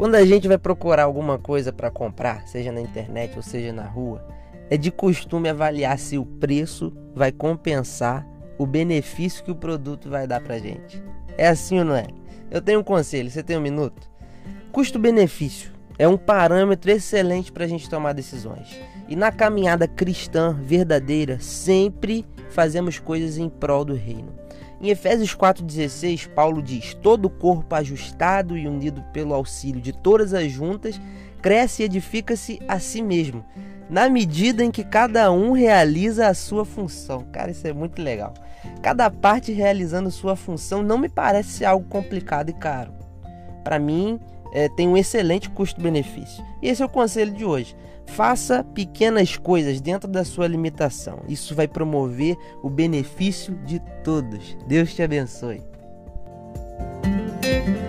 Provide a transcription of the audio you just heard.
Quando a gente vai procurar alguma coisa para comprar, seja na internet ou seja na rua, é de costume avaliar se o preço vai compensar o benefício que o produto vai dar pra gente. É assim ou não é? Eu tenho um conselho, você tem um minuto? Custo-benefício é um parâmetro excelente para a gente tomar decisões. E na caminhada cristã verdadeira, sempre fazemos coisas em prol do reino. Em Efésios 4,16, Paulo diz: Todo o corpo ajustado e unido pelo auxílio de todas as juntas cresce e edifica-se a si mesmo, na medida em que cada um realiza a sua função. Cara, isso é muito legal. Cada parte realizando sua função não me parece algo complicado e caro. Para mim, é, tem um excelente custo-benefício. E esse é o conselho de hoje. Faça pequenas coisas dentro da sua limitação. Isso vai promover o benefício de todos. Deus te abençoe.